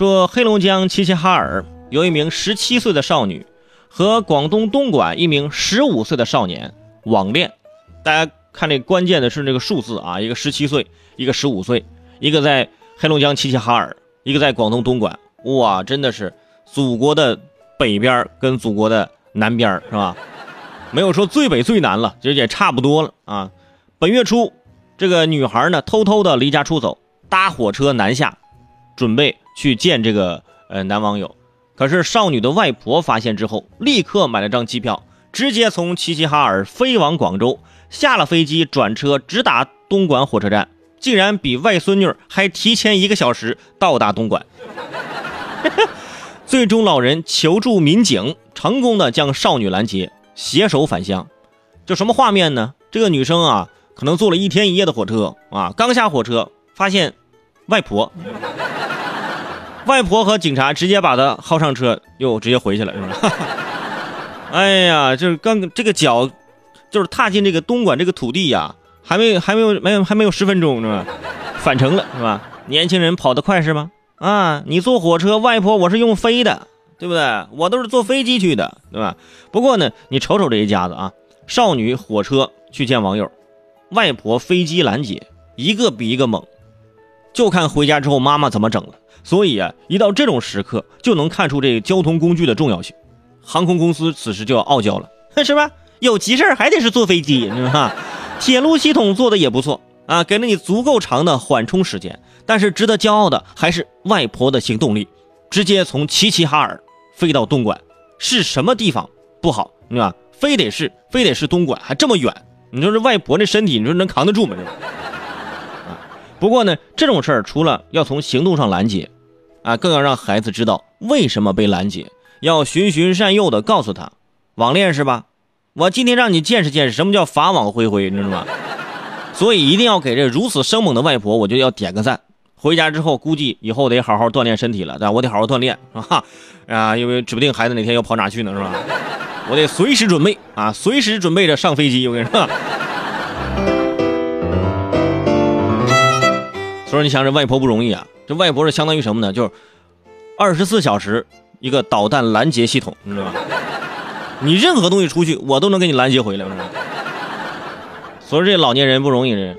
说黑龙江齐齐哈尔有一名十七岁的少女和广东东莞一名十五岁的少年网恋。大家看这关键的是这个数字啊，一个十七岁，一个十五岁，一个在黑龙江齐齐哈尔，一个在广东东莞。哇，真的是祖国的北边跟祖国的南边是吧？没有说最北最南了，其实也差不多了啊。本月初，这个女孩呢偷偷的离家出走，搭火车南下，准备去见这个呃男网友。可是少女的外婆发现之后，立刻买了张机票，直接从齐齐哈尔飞往广州，下了飞机转车直达东莞火车站，竟然比外孙女还提前一个小时到达东莞。最终，老人求助民警，成功的将少女拦截。携手返乡，就什么画面呢？这个女生啊，可能坐了一天一夜的火车啊，刚下火车，发现外婆，外婆和警察直接把他薅上车，又直接回去了，是吧？哎呀，就是刚这个脚，就是踏进这个东莞这个土地呀，还没还没有没有还没有十分钟，是吧？返程了，是吧？年轻人跑得快是吗？啊，你坐火车，外婆我是用飞的。对不对？我都是坐飞机去的，对吧？不过呢，你瞅瞅这一家子啊，少女火车去见网友，外婆飞机拦截，一个比一个猛，就看回家之后妈妈怎么整了。所以啊，一到这种时刻，就能看出这个交通工具的重要性。航空公司此时就要傲娇了，是吧？有急事还得是坐飞机，是吧？铁路系统做的也不错啊，给了你足够长的缓冲时间。但是值得骄傲的还是外婆的行动力，直接从齐齐哈尔。飞到东莞是什么地方不好，对吧？非得是非得是东莞，还这么远，你说这外婆那身体，你说能扛得住吗？这，不过呢，这种事儿除了要从行动上拦截，啊，更要让孩子知道为什么被拦截，要循循善诱的告诉他，网恋是吧？我今天让你见识见识什么叫法网恢恢，你知道吗？所以一定要给这如此生猛的外婆，我就要点个赞。回家之后，估计以后得好好锻炼身体了，对吧？我得好好锻炼，是吧？啊，因为指不定孩子哪天要跑哪去呢，是吧？我得随时准备啊，随时准备着上飞机。我跟你说，所以你想，这外婆不容易啊！这外婆是相当于什么呢？就是二十四小时一个导弹拦截系统，你知道吧？你任何东西出去，我都能给你拦截回来，是吧？所以这老年人不容易，这。